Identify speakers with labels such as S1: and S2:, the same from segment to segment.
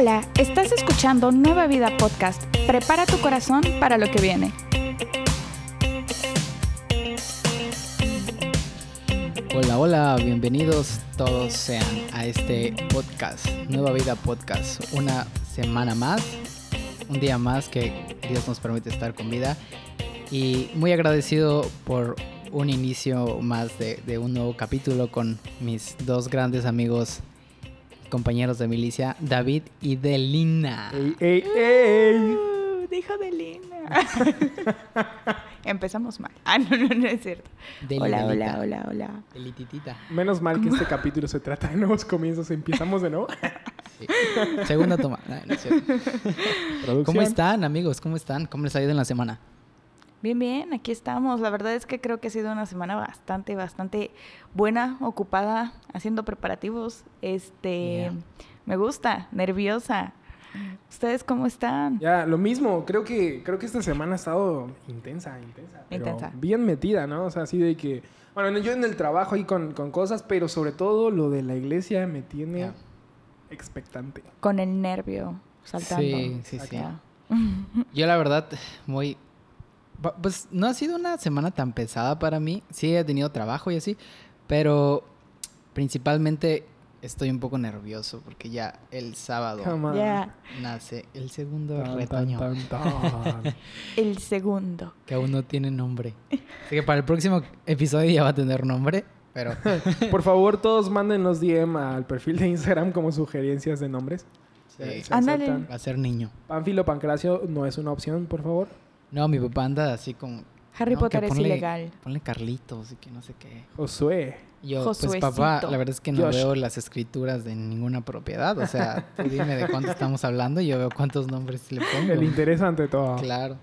S1: Hola, estás escuchando Nueva Vida Podcast. Prepara tu corazón para lo que viene.
S2: Hola, hola, bienvenidos todos sean a este podcast, Nueva Vida Podcast. Una semana más, un día más que Dios nos permite estar con vida. Y muy agradecido por un inicio más de, de un nuevo capítulo con mis dos grandes amigos, compañeros de milicia, David y Delina.
S3: ¡Ey, ey, ey!
S1: Uh, dijo Delina. Empezamos mal. Ah, no, no, no es cierto.
S2: Deli,
S1: hola, hola,
S2: Delita.
S1: hola, hola.
S2: Delititita.
S3: Menos mal que este capítulo se trata de nuevos comienzos. Empezamos de nuevo.
S2: Sí. Segunda toma. No, no es. ¿Cómo están, amigos? ¿Cómo están? ¿Cómo les ha ido en la semana?
S1: Bien, bien, aquí estamos. La verdad es que creo que ha sido una semana bastante, bastante buena, ocupada, haciendo preparativos. Este,
S2: Yeah.
S1: me gusta, nerviosa. ¿Ustedes cómo están?
S3: Ya, lo mismo. Creo que, creo que esta semana ha estado intensa, intensa. pero
S1: Intensa.
S3: Bien metida, ¿no? O sea, así de que... Bueno, yo en el trabajo ahí con, con cosas, pero sobre todo lo de la iglesia me tiene expectante.
S1: Con el nervio saltando.
S2: Sí, sí, sí. Yo la verdad, muy... Pues no ha sido una semana tan pesada para mí. Sí he tenido trabajo y así, pero principalmente estoy un poco nervioso porque ya el sábado.
S1: Ya,
S2: nace el segundo
S3: Tan,
S2: retoño
S3: tan, tan.
S1: el segundo.
S2: que aún no tiene nombre. Así que para el próximo episodio ya va a tener nombre, pero
S3: Por favor, todos mándenos DM al perfil de Instagram como sugerencias de nombres.
S2: Sí.
S3: se
S1: Ándale.
S3: aceptan.
S2: va a ser niño.
S3: Pánfilo Pancracio no es una opción, por favor.
S2: No, mi papá anda así como...
S1: Harry
S2: no,
S1: Potter es ilegal.
S2: Ponle Carlitos y que no sé qué.
S3: Josué.
S2: Yo, pues papá, la verdad es que no
S3: Josh.
S2: veo las escrituras de ninguna propiedad. O sea, tú dime de cuánto estamos hablando y yo veo cuántos nombres le pongo.
S3: El interés ante todo.
S2: Claro.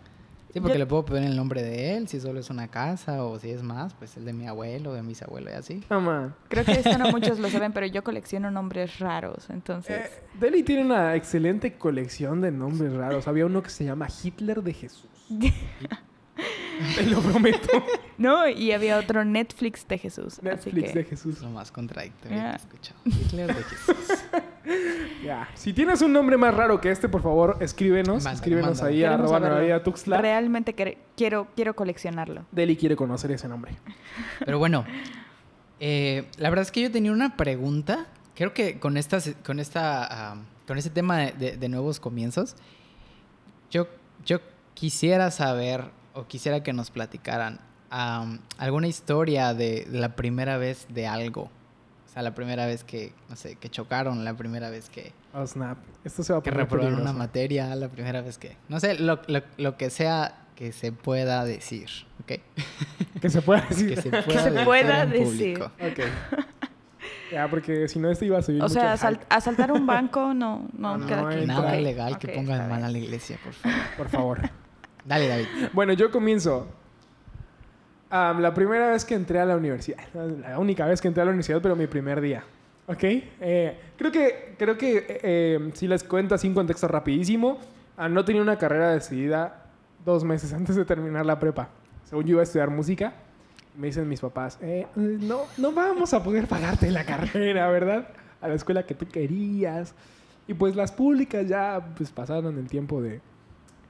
S2: Sí, porque
S1: Yo-
S2: le puedo poner el nombre de él, si solo es una casa, o si es más, pues el de mi abuelo, de mis abuelos y así.
S3: On.
S1: Creo que esto no muchos lo saben, pero yo colecciono nombres raros, entonces...
S3: Eh, Deli tiene una excelente colección de nombres raros. Había uno que se llama Hitler de Jesús. Te lo prometo.
S1: No, y había otro Netflix de Jesús. así
S3: Netflix
S1: que...
S3: de Jesús.
S2: Es lo más contradictorio que
S1: Ah.
S2: he escuchado. Hitler de Jesús.
S3: Ya. Si tienes un nombre más raro que este, por favor, escríbenos. Escríbenos ahí a arroba Tuxtla.
S1: Realmente quiero, quiero coleccionarlo.
S3: Deli quiere conocer ese nombre.
S2: Pero bueno, eh, la verdad es que yo tenía una pregunta. Creo que con esta, se- con esta, am, con este tema de, de- de nuevos comienzos, yo, yo quisiera saber o quisiera que nos platicaran am, alguna historia de, la primera vez de algo. O sea, la primera vez que, no sé, que chocaron, la primera vez que,
S3: Oh, snap. Esto se va a
S2: que
S3: poner
S2: reprobaron una materia, la primera vez que, no sé, lo, lo- lo que sea que se pueda decir, ¿ok?
S3: Que se pueda decir.
S2: Que se pueda,
S1: se
S2: decir
S1: pueda
S2: en
S1: decir.
S2: público.
S3: Ok. Ya, porque si no, esto iba a subir
S1: O
S3: mucho
S1: sea,
S3: el
S1: asal-
S3: hype.
S1: asaltar un banco no, no,
S3: No,
S1: queda
S3: no
S1: aquí.
S2: Nada
S1: Ok,
S2: ilegal que pongan mal a la iglesia, por favor.
S3: Por favor.
S2: Dale, David.
S3: Bueno, yo comienzo. La primera vez que entré a la universidad, la única vez que entré a la universidad, pero mi primer día. ¿Ok? Eh, creo que, creo que eh, eh, si les cuento así en contexto rapidísimo, ah, no tenía una carrera decidida dos meses antes de terminar la prepa. Según yo iba a estudiar música, me dicen mis papás, no, no vamos a poder pagarte la carrera, ¿verdad? A la escuela que tú querías. Y pues las públicas ya pues, pasaron el tiempo de,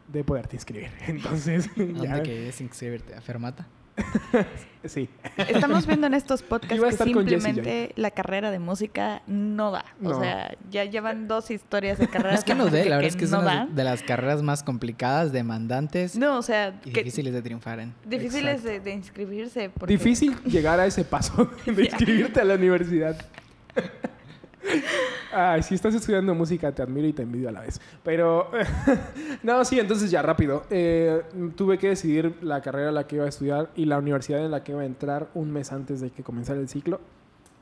S3: de poderte inscribir. Entonces,
S2: ¿A ¿Dónde
S3: ya,
S2: querías inscribirte? ¿A Fermata?
S3: sí.
S1: Estamos viendo en estos podcasts que simplemente la carrera de música no da. O sea, ya llevan dos historias de carreras
S2: Es que no
S1: de
S2: sé, la verdad es que es
S1: no
S2: una
S1: dan.
S2: de las carreras más complicadas, demandantes
S1: No, o sea,
S2: y
S1: que
S2: difíciles de triunfar en.
S1: difíciles de, de inscribirse. porque-
S3: Difícil llegar a ese paso de inscribirte a la universidad. Ay, si estás estudiando música, te admiro y te envidio a la vez. Pero, no, sí, entonces ya rápido. Eh, tuve que decidir la carrera en la que iba a estudiar y la universidad en la que iba a entrar un mes antes de que comenzara el ciclo.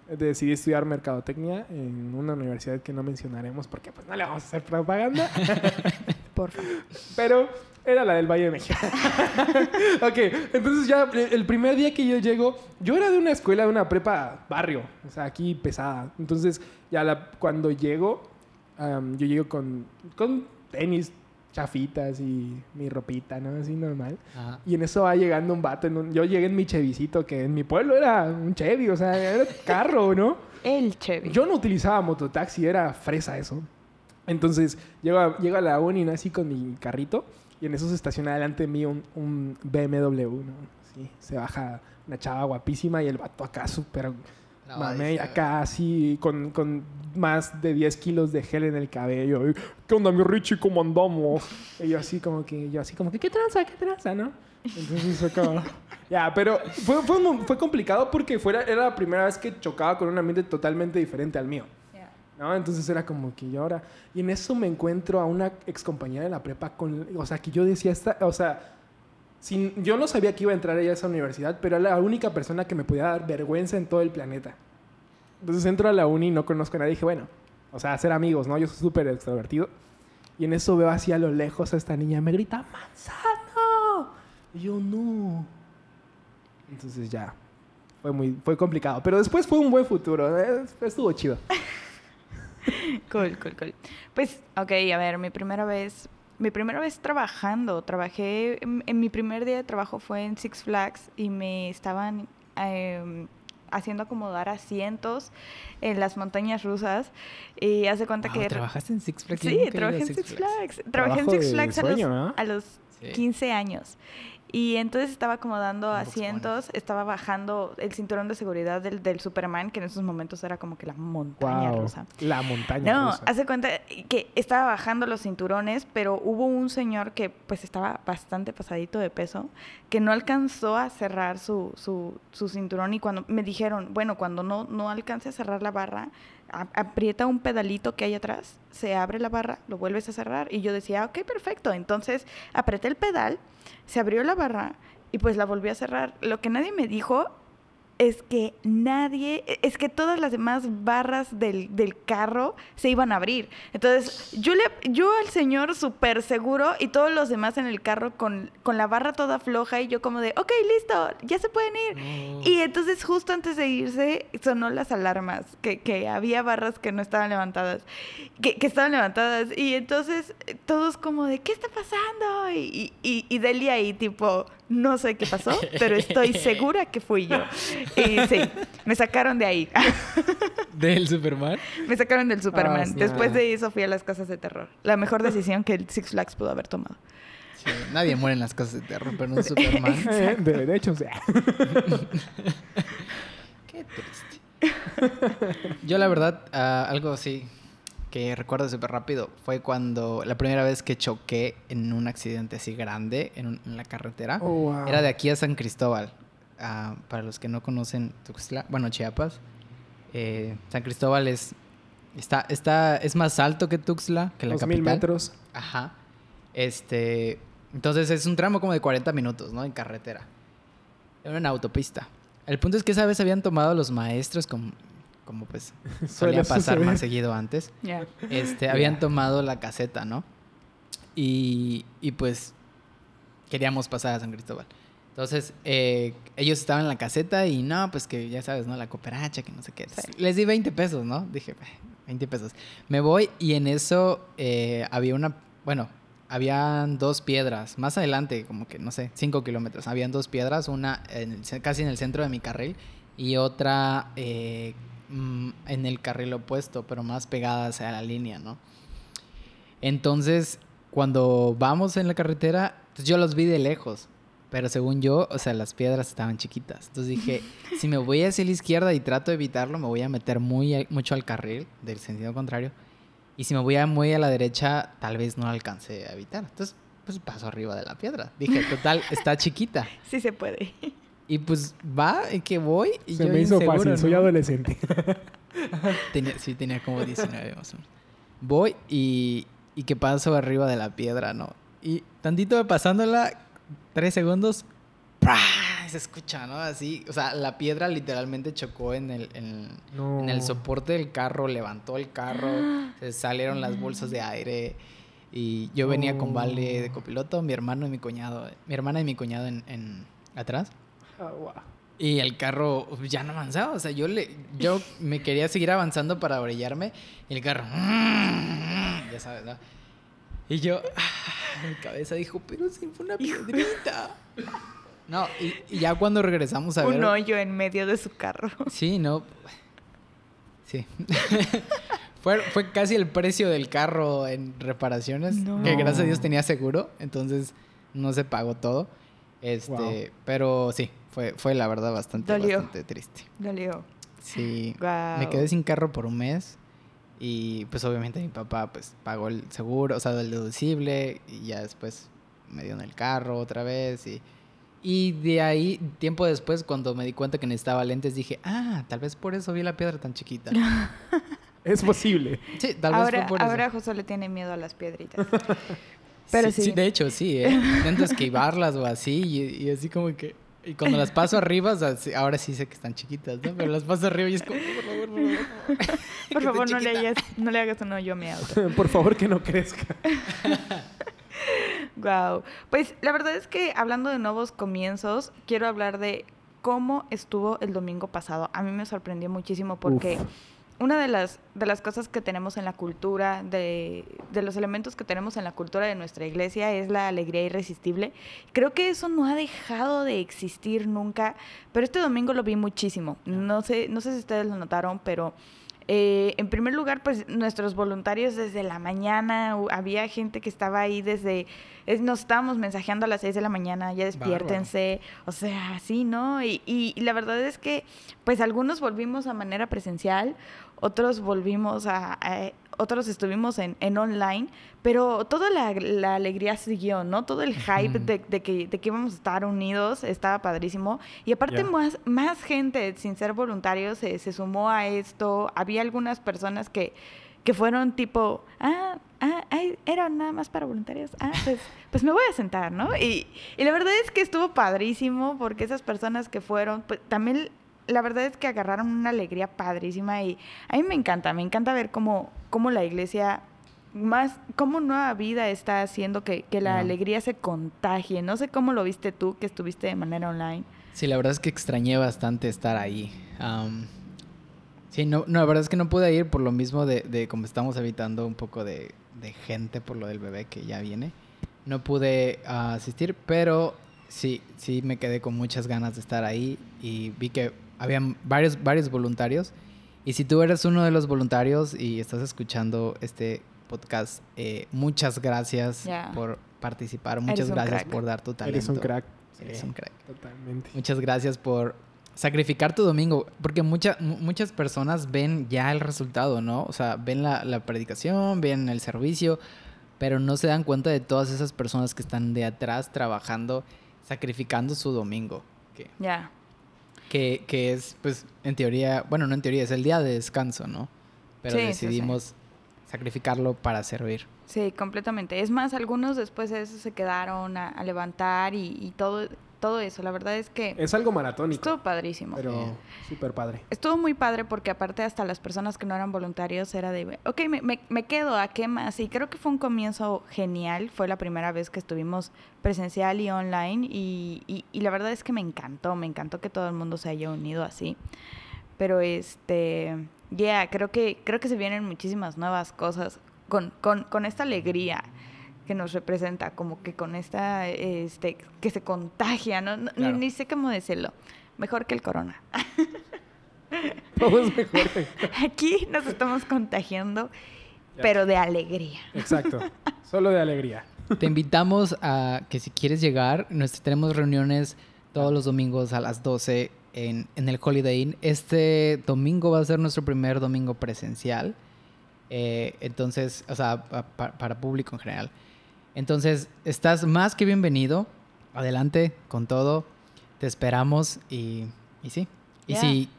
S3: Decidí estudiar mercadotecnia en una universidad que no mencionaremos porque pues no le vamos a hacer propaganda. Pero era la del Valle de México. ok, entonces ya eh, el primer día que yo llego, yo era de una escuela, de una prepa barrio, o sea, aquí pesada. Entonces ya la, cuando llego, am, yo llego con, con tenis chafitas y mi ropita, ¿no? Así normal.
S2: Ajá.
S3: Y en eso va llegando un vato. En un- yo llegué en mi Chevicito, que en mi pueblo era un Chevy, o sea, era carro, ¿no?
S1: El Chevy.
S3: Yo no utilizaba mototaxi, era fresa eso. Entonces, llego a, llego a la uni, ¿no? Así con mi carrito. Y en eso se estaciona delante de mí un, un BMW, ¿no? Sí, se baja una chava guapísima y el vato acá súper
S2: No,
S3: Mame, acá así con, con más de 10 kilos de gel en el cabello. ¿Qué onda, mi Richie? ¿Cómo andamos? Y yo así como que, yo así como que, ¿qué tranza? ¿Qué tranza? ¿No? Entonces acá... ya, pero fue, fue, fue complicado porque fuera, era la primera vez que chocaba con un ambiente totalmente diferente al mío. Entonces era como que yo ahora... Y en eso me encuentro a una ex compañera de la prepa con... O sea, que yo decía, esta, o sea, sin, yo no sabía que iba a entrar ella a esa universidad, pero era la única persona que me podía dar vergüenza en todo el planeta. Entonces entro a la uni y no conozco a nadie. Dije, bueno, o sea, hacer amigos, ¿no? Yo soy súper extrovertido. Y en eso veo así a lo lejos a esta niña. Me grita, ¡Manzano! Y yo, no. Entonces ya, fue muy fue complicado. Pero después fue un buen futuro. eh, Estuvo chido.
S1: Cool, cool, cool. Pues, ok, a ver, mi primera vez, mi primera vez trabajando, trabajé, en, en mi primer día de trabajo fue en Six Flags y me estaban em, haciendo acomodar asientos en las montañas rusas y hace cuenta
S2: Wow,
S1: que...
S2: ¿Trabajaste en Six Flags?
S1: Sí, trabajé en
S2: Six Flags.
S1: Flags. Trabajé en Six Flags a
S3: sueño,
S1: los,
S3: ¿verdad?
S1: a los
S2: Sí.
S1: 15 años. Y entonces estaba acomodando asientos, estaba bajando el cinturón de seguridad del, del Superman, que en esos momentos era como que la montaña
S3: Wow,
S1: rusa.
S3: La montaña
S1: No,
S3: rusa.
S1: hace cuenta que estaba bajando los cinturones, pero hubo un señor que pues estaba bastante pasadito de peso, que no alcanzó a cerrar su, su, su cinturón y cuando me dijeron, bueno, cuando no, no alcance a cerrar la barra, aprieta un pedalito que hay atrás, se abre la barra, lo vuelves a cerrar y yo decía, ok, perfecto, entonces apreté el pedal, se abrió la barra y pues la volví a cerrar. Lo que nadie me dijo es que nadie, es que todas las demás barras del, del carro se iban a abrir. Entonces, yo, le, yo al señor súper seguro y todos los demás en el carro con, con la barra toda floja y yo como de, ok, listo, ya se pueden ir.
S2: No.
S1: Y entonces justo antes de irse sonó las alarmas, que, que había barras que no estaban levantadas, que, que estaban levantadas. Y entonces todos como de, ¿qué está pasando? Y, y, y Delia ahí tipo, no sé qué pasó, pero estoy segura que fui yo. Y sí, me sacaron de ahí.
S2: ¿Del Superman?
S1: me sacaron del Superman.
S3: Ah, sí.
S1: Después de eso fui a las casas de terror. La mejor decisión que el Six Flags pudo haber tomado.
S2: Sí, nadie muere en las cosas de terror, pero un Superman.
S3: Eh, de, de hecho, o sea.
S2: Qué triste. Yo la verdad, ah, algo así que recuerdo súper rápido fue cuando la primera vez que choqué en un accidente así grande en, un- en la carretera.
S3: Oh, wow.
S2: Era de aquí a San Cristóbal. Ah, para los que no conocen Tuxtla, bueno, Chiapas, eh, San Cristóbal es, está, está, es más alto que Tuxtla, que la
S3: Dos mil
S2: capital.
S3: metros.
S2: Ajá. Este, entonces es un tramo como de 40 minutos, ¿no? En carretera. Era una autopista. El punto es que esa vez habían tomado los maestros como, como pues solía pasar más seguido antes.
S1: Ya.
S2: Este, habían tomado la caseta, ¿no? Y, y pues queríamos pasar a San Cristóbal. Entonces, eh, ellos estaban en la caseta y no, pues que ya sabes, ¿no? La cooperacha, que no sé qué.
S1: Sí.
S2: Les di 20 pesos, ¿no? Dije, "Eh, 20 pesos. Me voy y en eso eh, había una, bueno, habían dos piedras. Más adelante, como que, no sé, 5 kilómetros. Habían dos piedras, una en el ce- casi en el centro de mi carril y otra eh, mm, en el carril opuesto, pero más pegada hacia la línea, ¿no? Entonces, cuando vamos en la carretera, pues yo los vi de lejos. Pero según yo, o sea, las piedras estaban chiquitas. Entonces dije, si me voy hacia la izquierda y trato de evitarlo, me voy a meter muy mucho al carril del sentido contrario. Y si me voy a muy a la derecha, tal vez no alcance a evitar. Entonces, pues paso arriba de la piedra. Dije, total, está chiquita.
S1: Sí se puede.
S2: Y pues va, y que voy. Y
S3: Se
S2: yo
S3: me hizo
S2: inseguro,
S3: fácil, soy
S2: ¿no?
S3: adolescente.
S2: Tenía, sí, tenía como 19 más o menos. Voy y, y que paso arriba de la piedra, ¿no? Y tantito de pasándola, tres segundos, ¡prá! se escucha, ¿no? Así, o sea, la piedra literalmente chocó en el, en,
S3: No.
S2: en el soporte del carro, levantó el carro, se salieron las bolsas de aire. Y yo venía con Vale de copiloto, mi hermano y mi cuñado, mi hermana y mi cuñado en, en atrás. Y el carro ya no avanzaba. O sea, yo le, yo me quería seguir avanzando para orillarme. Y el carro. Ya sabes, ¿no? Y yo, ah, mi cabeza dijo, pero si fue una piedrita. No, y, y ya cuando regresamos a ver.
S1: Un hoyo en medio de su carro.
S2: Sí, no. Sí. Fue, fue casi el precio del carro en reparaciones.
S1: No.
S2: Que gracias a Dios tenía seguro. Entonces no se pagó todo. Este,
S3: Wow.
S2: pero sí, fue, fue la verdad bastante,
S1: Dolió.
S2: bastante triste.
S1: Dolió.
S2: Sí. Me quedé sin carro por un mes. Y pues obviamente mi papá pues pagó el seguro, o sea, el deducible. Y ya después me dio en el carro otra vez. Y, y de ahí, tiempo después, cuando me di cuenta que necesitaba lentes, dije, ah, tal vez por eso vi la piedra tan chiquita.
S3: Es posible.
S2: Sí, tal vez
S1: Ahora,
S2: fue por eso.
S1: ahora José le tiene miedo a las piedritas. Pero sí.
S2: De hecho, sí, ¿eh? Intento esquivarlas o así y, y así como que... Y cuando las paso arriba, o sea, sí, ahora sí sé que están chiquitas, ¿no? Pero las paso arriba y es como, por favor, por favor.
S1: Por favor, no le, hagas, no le hagas un hoyo a mi auto.
S3: Por favor, que no crezca.
S1: Wow. Pues la verdad es que hablando de nuevos comienzos, quiero hablar de cómo estuvo el domingo pasado. A mí me sorprendió muchísimo porque
S3: Uf.
S1: Una de las, de las cosas que tenemos en la cultura, de, de los elementos que tenemos en la cultura de nuestra iglesia es la alegría irresistible. Creo que eso no ha dejado de existir nunca, pero este domingo lo vi muchísimo. No sé, no sé si ustedes lo notaron, pero eh, en primer lugar, pues nuestros voluntarios desde la mañana, había gente que estaba ahí desde, es- nos estábamos mensajeando a las 6 de la mañana, ya despiértense, o sea, así, ¿no? Y, y- y la verdad es que, pues algunos volvimos a manera presencial, otros volvimos a, a- otros estuvimos en, en online, pero toda la, la alegría siguió, ¿no? Todo el hype de, de que, de que íbamos a estar unidos estaba padrísimo. Y aparte
S3: Ya.
S1: más, más gente sin ser voluntarios se, se sumó a esto. Había algunas personas que, que fueron tipo, ah, ah, ay, era nada más para voluntarios. Ah, pues, pues me voy a sentar, ¿no? Y, y la verdad es que estuvo padrísimo porque esas personas que fueron, pues también la verdad es que agarraron una alegría padrísima y a mí me encanta, me encanta ver cómo, cómo la iglesia más, cómo Nueva Vida está haciendo que, que la alegría se contagie. No sé cómo lo viste tú, que estuviste de manera online.
S2: Sí, la verdad es que extrañé bastante estar ahí. Am, sí, no, no, la verdad es que no pude ir por lo mismo de, de como estamos evitando un poco de, de gente por lo del bebé que ya viene. No pude ah, asistir, pero sí, sí me quedé con muchas ganas de estar ahí y vi que habían varios, varios voluntarios. Y si tú eres uno de los voluntarios y estás escuchando este podcast, eh, muchas gracias
S1: Ya.
S2: por participar, muchas gracias
S1: crack.
S2: por dar tu talento.
S3: Eres un crack.
S2: Eres
S3: Sí,
S2: un crack.
S3: Totalmente.
S2: Muchas gracias por sacrificar tu domingo, porque mucha- mu- muchas personas ven ya el resultado, ¿no? O sea, ven la, la predicación, ven el servicio, pero no se dan cuenta de todas esas personas que están de atrás trabajando, sacrificando su domingo, que,
S1: Ya.
S2: Que, que es, pues, en teoría, bueno, no en teoría, es el día de descanso, ¿no? Pero
S1: Sí, sí, sí.
S2: decidimos sacrificarlo para servir.
S1: Sí, completamente. Es más, algunos después de eso se quedaron a, a levantar y, y todo, todo eso. La verdad es que
S3: Es algo maratónico,
S1: estuvo padrísimo.
S3: pero súper padre.
S1: Estuvo muy padre porque aparte hasta las personas que no eran voluntarios era de, ok, me, me, me quedo, ¿a qué más? Y creo que fue un comienzo genial. Fue la primera vez que estuvimos presencial y online y, y, y la verdad es que me encantó, me encantó que todo el mundo se haya unido así. Pero este, ya, creo que, creo que se vienen muchísimas nuevas cosas con, con, con esta alegría que nos representa, como que con esta, este, que se contagia, ¿no? No-
S2: Claro.
S1: Ni, ni sé cómo decirlo. Mejor que el corona.
S3: Todo es mejor.
S1: Aquí nos estamos contagiando,
S3: Ya.
S1: pero de alegría.
S3: Exacto. Solo de alegría.
S2: Te invitamos a que si quieres llegar, nues- tenemos reuniones todos los domingos a las 12 en, en el Holiday Inn. Este domingo va a ser nuestro primer domingo presencial. Eh, entonces, o sea, pa- pa- para público en general. Entonces, estás más que bienvenido. Adelante con todo. Te esperamos y, y sí. Y,
S1: Ya.
S2: si,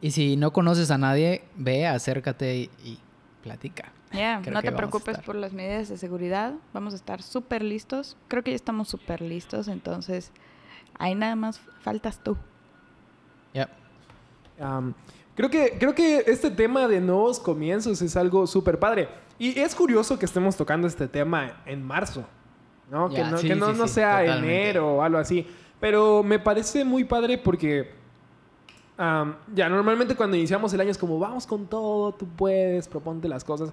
S2: y si no conoces a nadie, ve, acércate y, y platica.
S1: Ya,
S2: Creo
S1: no te preocupes por las medidas de seguridad. Vamos a estar súper listos. Creo que ya estamos súper listos, entonces ahí nada más faltas tú.
S2: Ya.
S3: Am, creo, que, creo que este tema de nuevos comienzos es algo súper padre. Y es curioso que estemos tocando este tema en marzo, ¿no?
S2: Ya,
S3: que no,
S2: sí,
S3: que no,
S2: sí,
S3: no
S2: sí,
S3: sea
S2: totalmente.
S3: enero o algo así. Pero me parece muy padre porque am, ya normalmente cuando iniciamos el año es como vamos con todo, tú puedes, proponte las cosas.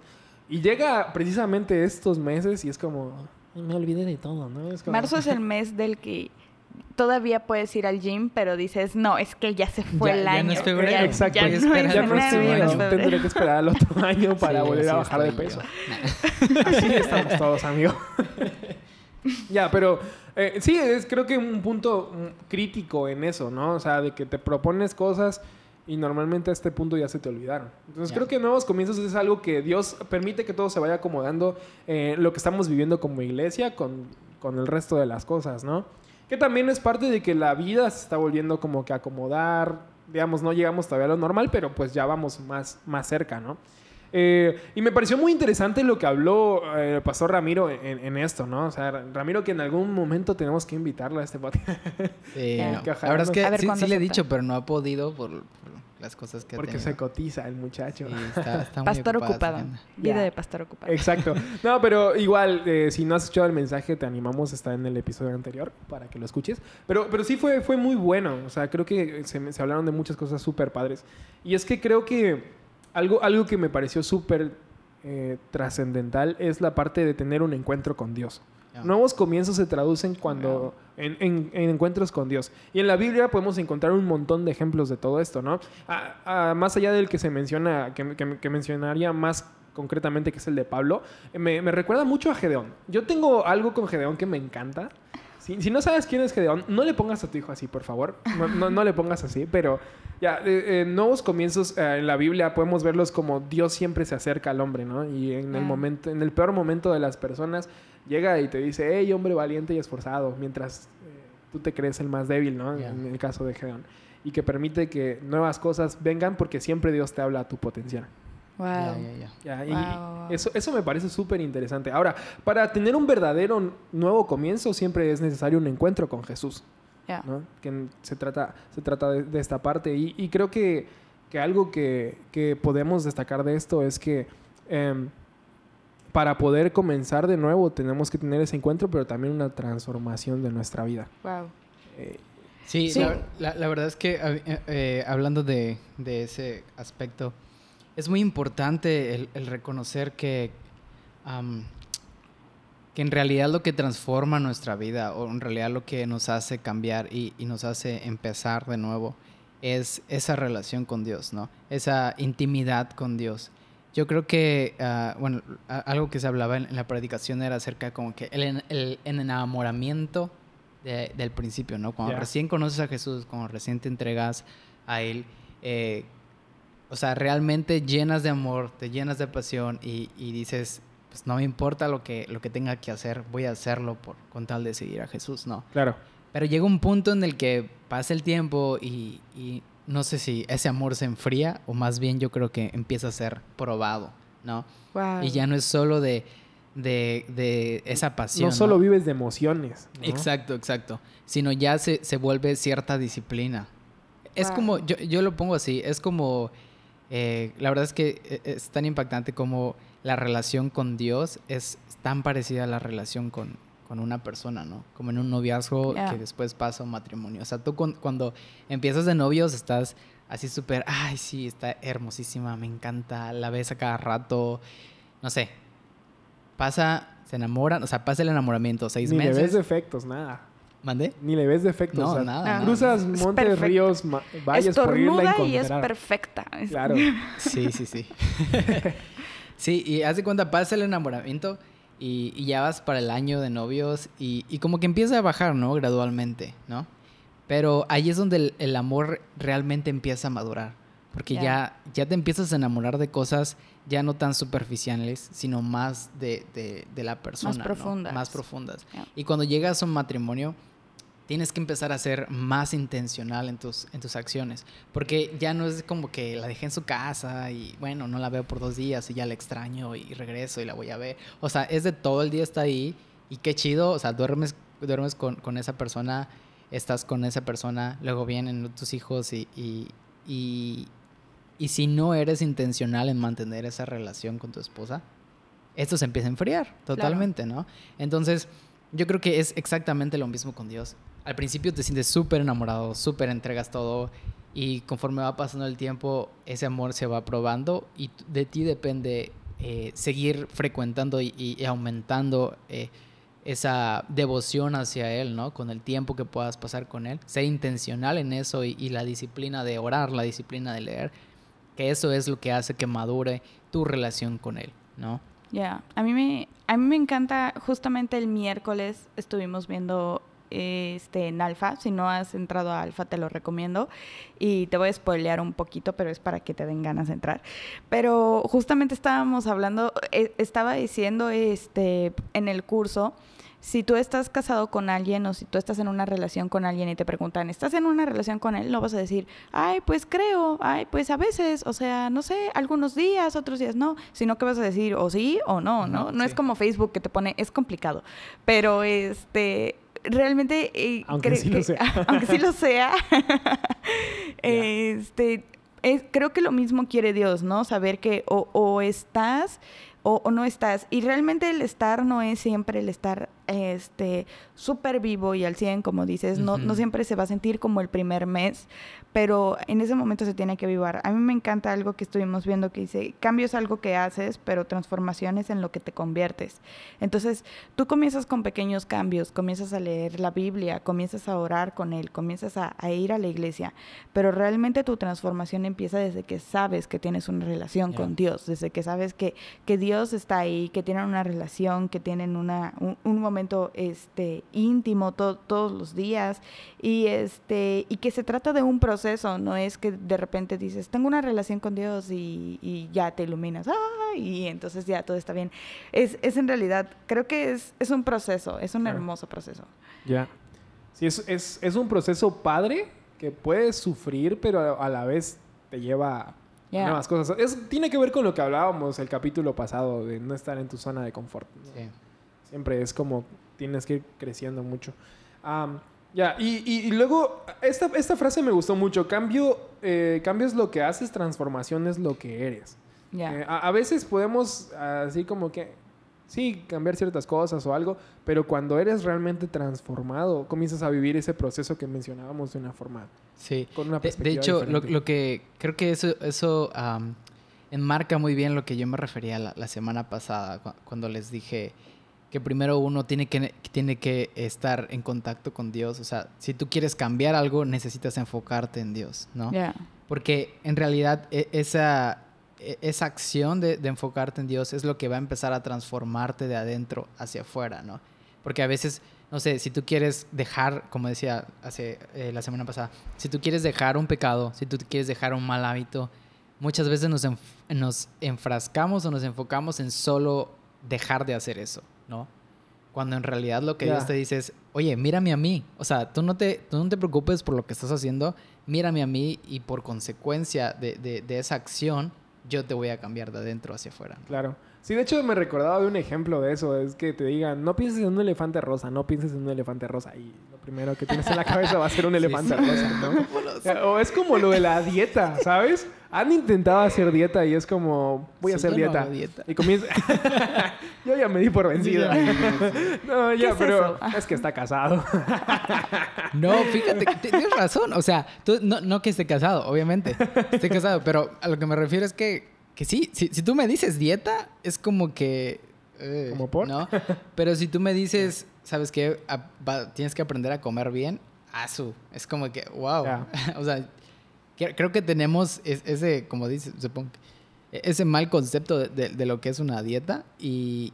S3: Y llega precisamente estos meses y es como "Ay, me olvidé de todo, ¿no? Es como-
S1: Marzo es el mes del que todavía puedes ir al gym, pero dices, no, es que ya se fue
S2: Ya-
S1: el
S2: ya
S1: año.
S2: no es febrero.
S1: Ya,
S3: Exacto.
S1: ya
S2: Voy a
S1: no
S2: esperar
S1: es
S3: Ya próximo tendré que esperar al otro año para
S2: Sí,
S3: volver a bajar de peso.
S2: yo.
S3: Así estamos todos, amigo. ya, pero eh, sí, es creo que un punto mm, crítico en eso, ¿no? O sea, de que te propones cosas y normalmente a este punto ya se te olvidaron. Entonces
S2: Ya.
S3: creo que nuevos comienzos es algo que Dios permite que todo se vaya acomodando eh, lo que estamos viviendo como iglesia con, con el resto de las cosas, ¿no? Que también es parte de que la vida se está volviendo como que acomodar, digamos, no llegamos todavía a lo normal, pero pues ya vamos más, más cerca, ¿no? Eh, y me pareció muy interesante lo que habló eh, el pastor Ramiro en, en esto, ¿no? O sea, Ramiro que en algún momento tenemos que invitarlo a este podcast.
S2: Sí, no. La verdad es que
S1: A ver
S2: sí, le he dicho, pero no ha podido por, por las cosas que ha
S3: Porque
S2: tenido.
S3: se cotiza el muchacho.
S2: Sí, está, está muy
S1: Pastor
S2: ocupada su
S1: ocupado. Vida
S3: Ya.
S1: de pastor ocupado.
S3: Exacto. No, pero igual, eh, si no has escuchado el mensaje, te animamos, está en el episodio anterior para que lo escuches. Pero, pero sí fue, fue muy bueno. O sea, creo que se, se hablaron de muchas cosas súper padres. Y es que creo que algo, algo que me pareció súper eh, trascendental es la parte de tener un encuentro con Dios. Nuevos comienzos se traducen cuando en, en- en encuentros con Dios. Y en la Biblia podemos encontrar un montón de ejemplos de todo esto, ¿no? A- a- más allá del que se menciona, que, que- que mencionaría más concretamente, que es el de Pablo, me, me recuerda mucho a Gedeón. Yo tengo algo con Gedeón que me encanta. Si, si no sabes quién es Gedeón, no le pongas a tu hijo así, por favor. No, no, no le pongas así, pero ya, eh, eh, nuevos comienzos eh, en la Biblia podemos verlos como Dios siempre se acerca al hombre, ¿no? Y en el
S1: Ah.
S3: momento, en el peor momento de las personas, llega y te dice, hey, hombre valiente y esforzado, mientras eh, tú te crees el más débil, ¿no? En el caso de Gedeón. Y que permite que nuevas cosas vengan porque siempre Dios te habla a tu potencial.
S1: Wow.
S2: Ya, ya, ya.
S3: Ya, y
S1: Wow.
S3: eso, eso me parece súper interesante. Ahora, para tener un verdadero nuevo comienzo siempre es necesario un encuentro con Jesús,
S1: Ya.
S3: ¿no? Que se trata, se trata de, de esta parte. Y, y creo que, que algo que, que podemos destacar de esto es que em, para poder comenzar de nuevo tenemos que tener ese encuentro, pero también una transformación de nuestra vida.
S1: Wow.
S3: Eh,
S2: Sí,
S1: Sí.
S2: La, la- la verdad es que eh, eh, hablando de, de ese aspecto, es muy importante el, el reconocer que, que en realidad lo que transforma nuestra vida o en realidad lo que nos hace cambiar y, y nos hace empezar de nuevo es esa relación con Dios, ¿no? Esa intimidad con Dios. Yo creo que, ah, bueno, algo que se hablaba en, en la predicación era acerca como que el, en- el enamoramiento de- del principio, ¿no? Cuando recién conoces a Jesús, cuando recién te entregas a Él, eh, o sea, realmente llenas de amor, te llenas de pasión y, y dices, pues no me importa lo que, lo que tenga que hacer, voy a hacerlo por, con tal de seguir a Jesús, ¿no?
S3: claro.
S2: Pero llega un punto en el que pasa el tiempo y, y no sé si ese amor se enfría o más bien yo creo que empieza a ser probado, ¿no?
S1: Wow.
S2: Y ya no es solo de, de, de esa pasión.
S3: No solo vives de emociones. ¿no?
S2: Exacto, exacto. Sino ya se, se vuelve cierta disciplina. Es
S1: Wow.
S2: como, yo, yo lo pongo así, es como, eh, la verdad es que eh, es tan impactante como la relación con Dios es tan parecida a la relación con, con una persona, ¿no? Como en un noviazgo que después pasa a un matrimonio. O sea, tú cuan- cuando empiezas de novios estás así súper, ay, sí, está hermosísima, me encanta, la ves a cada rato, no sé. Pasa, se enamoran, o sea, pasa el enamoramiento, seis
S3: Ni
S2: meses.
S3: le ves defectos, nada.
S2: ¿Mandé?
S3: Ni le ves defectos.
S2: No,
S3: o sea,
S2: nada,
S1: Ah.
S2: nada.
S3: Cruzas
S1: Es
S3: montes,
S1: perfecta.
S3: ríos, valles por irla a
S1: Estornuda y es perfecta.
S3: Claro.
S2: Sí, sí, sí. sí, y haz de cuenta, pasa el enamoramiento y, y ya vas para el año de novios y, y como que empieza a bajar, ¿no? Gradualmente, ¿no? Pero ahí es donde el, el amor realmente empieza a madurar. Porque
S1: Ya.
S2: ya, ya te empiezas a enamorar de cosas ya no tan superficiales, sino más de, de- de la persona. ¿no?
S1: profundas.
S2: Más profundas.
S1: Ya.
S2: Y cuando llegas a un matrimonio, tienes que empezar a ser más intencional en tus, en tus acciones. Porque ya no es como que la dejé en su casa y bueno, no la veo por dos días y ya la extraño y regreso y la voy a ver. O sea, es de todo el día está ahí y qué chido. O sea, duermes, duermes con, con esa persona, estás con esa persona, luego vienen tus hijos y, y, y, y si no eres intencional en mantener esa relación con tu esposa, esto se empieza a enfriar totalmente, ¿no? Entonces, yo creo que es exactamente lo mismo con Dios. Al principio te sientes súper enamorado, súper entregas todo y conforme va pasando el tiempo, ese amor se va probando y de ti depende eh, seguir frecuentando y, aumentando eh, esa devoción hacia Él, ¿no? Con el tiempo que puedas pasar con Él. Ser intencional en eso y, la disciplina de orar, la disciplina de leer, que eso es lo que hace que madure tu relación con Él, ¿no?
S1: Ya, a, a mí me encanta, justamente el miércoles estuvimos viendo este, en Alfa. Si no has entrado a Alfa, te lo recomiendo. Y te voy a spoilear un poquito, pero es para que te den ganas de entrar. Pero justamente estábamos hablando, eh, estaba diciendo este, en el curso si tú estás casado con alguien o si tú estás en una relación con alguien y te preguntan, ¿estás en una relación con él? No vas a decir, ay, pues creo, ay, pues a veces, o sea, no sé, algunos días, otros días no, sino que vas a decir o sí o no, ¿no? No, es como Facebook que te pone, es complicado, pero este, realmente...
S3: Eh, aunque, sí lo sea.
S1: aunque sí lo sea. este, creo que lo mismo quiere Dios, ¿no? Saber que o, o estás o, no estás. Y realmente el estar no es siempre el estar este súper vivo y al 100, como dices, no, no siempre se va a sentir como el primer mes, pero en ese momento se tiene que vivir. A mí me encanta algo que estuvimos viendo que dice, cambio es algo que haces, pero transformación es en lo que te conviertes. Entonces, tú comienzas con pequeños cambios, comienzas a leer la Biblia, comienzas a orar con Él, comienzas a, ir a la iglesia, pero realmente tu transformación empieza desde que sabes que tienes una relación con Dios, desde que sabes que, que Dios está ahí, que tienen una relación, que tienen una, un, momento este, íntimo todos los días y, este, y que se trata de un proceso eso no es que de repente dices, tengo una relación con Dios y, ya te iluminas, y entonces ya todo está bien. Es, es en realidad, creo que es, es un proceso, es un hermoso proceso.
S3: Ya. Sí, es, es, es, un proceso padre que puedes sufrir, pero a, la vez te lleva a nuevas cosas. Es, tiene que ver con lo que hablábamos el capítulo pasado, de no estar en tu zona de confort. Siempre es como tienes que ir creciendo mucho. Ya, y, luego, esta, esta, frase me gustó mucho. Cambio, eh, cambio es lo que haces, transformación es lo que eres. Eh, a, veces podemos, así como que, sí, cambiar ciertas cosas o algo, pero cuando eres realmente transformado, comienzas a vivir ese proceso que mencionábamos de una forma.
S2: Sí. Con una perspectiva. De, hecho, lo, que creo que eso, eso enmarca muy bien lo que yo me refería la, la semana pasada, cuando les dije que primero uno tiene que, tiene que estar en contacto con Dios. O sea, si tú quieres cambiar algo, necesitas enfocarte en Dios, ¿no? Porque en realidad e, esa, e, esa acción de, enfocarte en Dios es lo que va a empezar a transformarte de adentro hacia afuera, ¿no? Porque a veces, no sé, si tú quieres dejar, como decía hace eh, la semana pasada, si tú quieres dejar un pecado, si tú quieres dejar un mal hábito, muchas veces nos, nos enfrascamos o nos enfocamos en solo dejar de hacer eso. ¿No? Cuando en realidad lo que Dios te dice es, oye, mírame a mí. O sea, tú no, te, tú no te preocupes por lo que estás haciendo, mírame a mí y por consecuencia de, de, esa acción, yo te voy a cambiar de adentro hacia afuera.
S3: Claro. Sí, de hecho me recordaba de un ejemplo de eso, es que te digan, no pienses en un elefante rosa, no pienses en un elefante rosa y primero que tienes en la cabeza va a ser un elefante rosa, ¿no? o es como lo de la dieta, ¿sabes? Han intentado hacer dieta y es como, voy a hacer dieta. Y comienza... yo ya me di por vencido. no, ya, pero es, que está casado.
S2: no, fíjate, tienes razón. O sea, tú, no, no que esté casado, obviamente. Esté casado, pero a lo que me refiero es que, que sí, si, si tú me dices dieta, es como que...
S3: Eh, ¿Como por?
S2: ¿no? Pero si tú me dices, ¿sabes qué? tienes que aprender a comer bien, asu. Es como que, wow. o sea creo que tenemos ese, como dice, supongo, ese mal concepto de, lo que es una dieta y,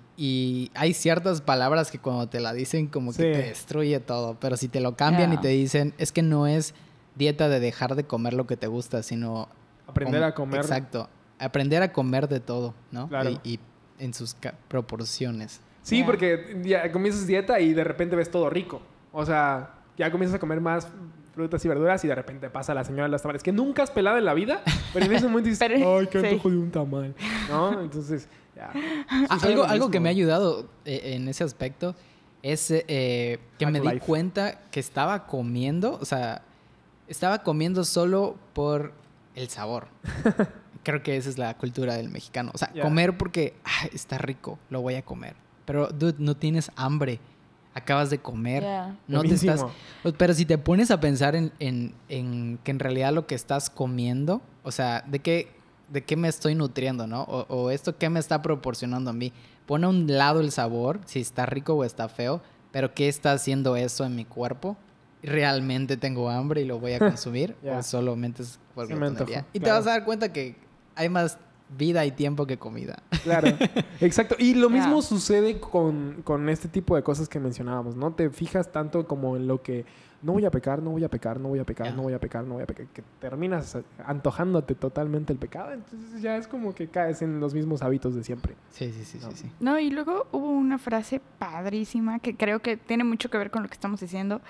S2: hay ciertas palabras que cuando te la dicen como que te destruye todo, pero si te lo cambian y te dicen, es que no es dieta de dejar de comer lo que te gusta, sino...
S3: Aprender a comer.
S2: Exacto, aprender a comer de todo, ¿no? Y, en sus proporciones.
S3: Sí, porque ya comienzas dieta y de repente ves todo rico. O sea, ya comienzas a comer más frutas y verduras y de repente pasa la señora de las tamales que nunca has pelado en la vida, pero en ese momento dices, ay, qué antojo de un tamal, ¿no? Entonces, ya.
S2: Ah, algo, algo que me ha ayudado eh, en ese aspecto es eh, que me di cuenta que estaba comiendo, o sea, estaba comiendo solo por el sabor. Creo que esa es la cultura del mexicano. O sea, comer porque está rico, lo voy a comer. Pero, dude, no tienes hambre acabas de comer. No te estás. Pero si te pones a pensar en, en, que en realidad lo que estás comiendo, o sea, de qué, de qué me estoy nutriendo, ¿no? O, esto qué me está proporcionando a mí. pone a un lado el sabor, si está rico o está feo, pero ¿qué está haciendo eso en mi cuerpo? ¿Realmente tengo hambre y lo voy a consumir? ¿O solamente es por
S3: antojó,
S2: Y te
S3: claro.
S2: vas a dar cuenta que hay más vida y tiempo que comida.
S3: Claro, exacto. Y lo mismo sucede con, con este tipo de cosas que mencionábamos, ¿no? Te fijas tanto como en lo que no voy a pecar, no voy a pecar, no voy a pecar, no voy a pecar, no voy a pecar, que terminas antojándote totalmente el pecado. Entonces ya es como que caes en los mismos hábitos de siempre.
S2: Sí, sí, sí,
S3: No.
S2: sí, sí.
S1: No, y luego hubo una frase padrísima que creo que tiene mucho que ver con lo que estamos diciendo,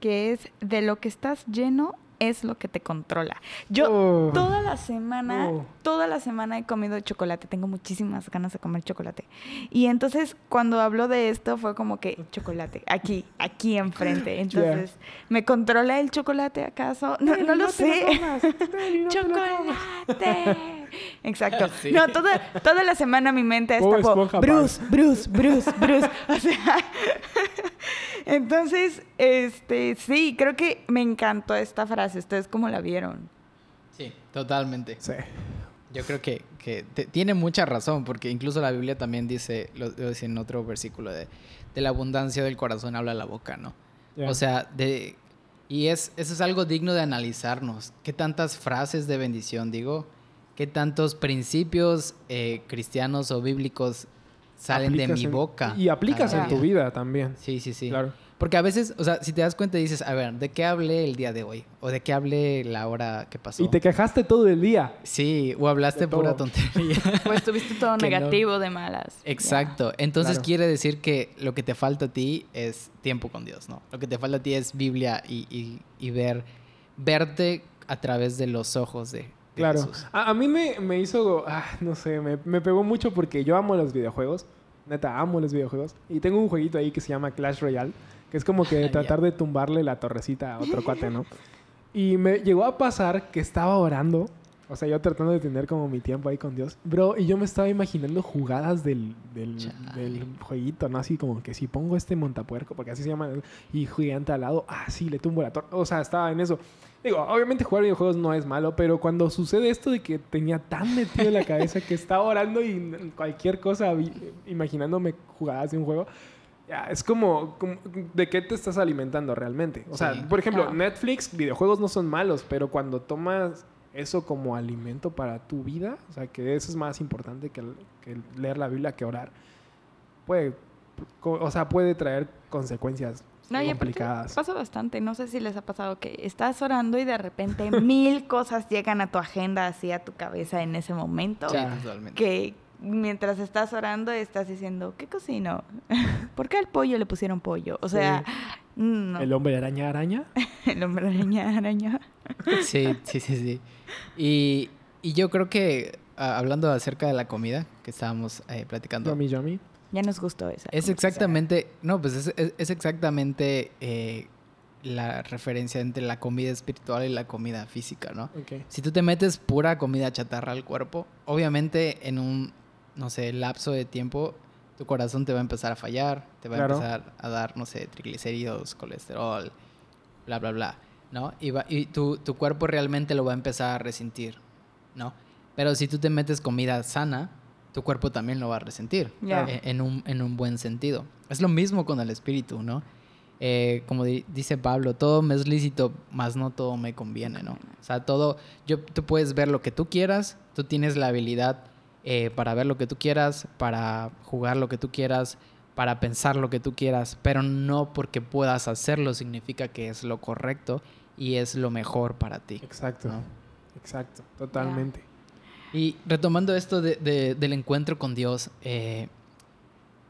S1: que es de lo que estás lleno es lo que te controla. Yo
S3: Oh.
S1: toda la semana,
S3: Oh.
S1: toda la semana he comido chocolate, tengo muchísimas ganas de comer chocolate. Y entonces cuando habló de esto fue como que chocolate, aquí, aquí enfrente. Entonces, ¿me controla el chocolate acaso? No, no lo sé. ¡Chocolate! Exacto.
S2: Sí.
S1: No, toda, toda la semana mi mente está
S3: Esponja,
S1: Bruce, Bruce, Bruce, Bruce. O sea, entonces, este, sí, creo que me encantó esta frase. ¿Ustedes cómo la vieron?
S2: Sí, totalmente.
S3: Sí.
S2: Yo creo que, que te- tiene mucha razón, porque incluso la Biblia también dice, lo, lo dice en otro versículo, de, de la abundancia del corazón habla la boca, ¿no? O sea, de, y es, eso es algo digno de analizarnos. ¿Qué tantas frases de bendición digo? ¿Qué tantos principios eh, cristianos o bíblicos salen de mi
S3: en-
S2: boca?
S3: Y aplicas en tu vida también.
S2: Sí, sí, sí.
S3: Claro.
S2: Porque a veces, o sea, si te das cuenta dices, a ver, ¿de qué hablé el día de hoy? ¿O de qué hablé la hora que pasó?
S3: Y te quejaste todo el día.
S2: Sí, o hablaste pura tontería.
S1: Pues tuviste todo
S2: no.
S1: negativo de malas.
S2: Exacto. Entonces
S3: Claro.
S2: quiere decir que lo que te falta a ti es tiempo con Dios, ¿no? Lo que te falta a ti es Biblia y, y- y ver, verte a través de los ojos de
S3: Claro.
S2: Jesús.
S3: A, a mí me, me hizo, ah, no sé, me, me pegó mucho porque yo amo los videojuegos. Neta, amo los videojuegos. Y tengo un jueguito ahí que se llama Clash Royale, que es como que tratar de tumbarle la torrecita a otro cuate, ¿no? Y me llegó a pasar que estaba orando, o sea, yo tratando de tener como mi tiempo ahí con Dios. Bro, y yo me estaba imaginando jugadas del, del, del jueguito, ¿no? Así como que si pongo este montapuerco, porque así se llama, y gigante al lado, ah, sí, le tumbo la torre. O sea, estaba en eso. Digo, obviamente jugar videojuegos no es malo, pero cuando sucede esto de que tenía tan metido en la cabeza que estaba orando y cualquier cosa, imaginándome jugadas de un juego, ya, es como, como, ¿de qué te estás alimentando realmente? O sea,
S2: Sí.
S3: por ejemplo,
S1: Claro.
S3: Netflix, videojuegos no son malos, pero cuando tomas eso como alimento para tu vida, o sea, que eso es más importante que, que leer la Biblia, que orar, puede, o sea, puede traer consecuencias
S1: No,
S3: complicadas.
S1: pasa bastante. No sé si les ha pasado que estás orando y de repente mil cosas llegan a tu agenda, así a tu cabeza en ese momento.
S2: Sí, totalmente.
S1: Que mientras estás orando estás diciendo, ¿qué cocino? ¿Por qué al pollo le pusieron pollo? O sea, no.
S3: El hombre araña araña.
S1: El hombre araña, araña.
S2: Sí, sí, sí, sí. Y, y yo creo que, ah, hablando acerca de la comida que estábamos eh, platicando,
S3: Yummy, yummy.
S1: Ya nos gustó esa.
S2: Es exactamente, no, pues es, es- es exactamente eh, la referencia entre la comida espiritual y la comida física, ¿no? Si tú te metes pura comida chatarra al cuerpo, obviamente en un, no sé, lapso de tiempo, tu corazón te va a empezar a fallar, te va
S3: Claro.
S2: a empezar a dar, no sé, triglicéridos, colesterol, bla, bla, bla, ¿no? Y, va- y tu, tu cuerpo realmente lo va a empezar a resentir, ¿no? Pero si tú te metes comida sana, tu cuerpo también lo va a resentir, eh, en, un, en un buen sentido. Es lo mismo con el espíritu, ¿no? Eh, como di- dice Pablo, todo me es lícito, mas no todo me conviene, ¿no? O sea, todo, yo, tú puedes ver lo que tú quieras, tú tienes la habilidad eh, para ver lo que tú quieras, para jugar lo que tú quieras, para pensar lo que tú quieras, pero no porque puedas hacerlo significa que es lo correcto y es lo mejor para ti.
S3: Exacto.
S2: ¿no?
S3: Exacto. Totalmente.
S2: Y retomando esto de- de- del encuentro con Dios, eh,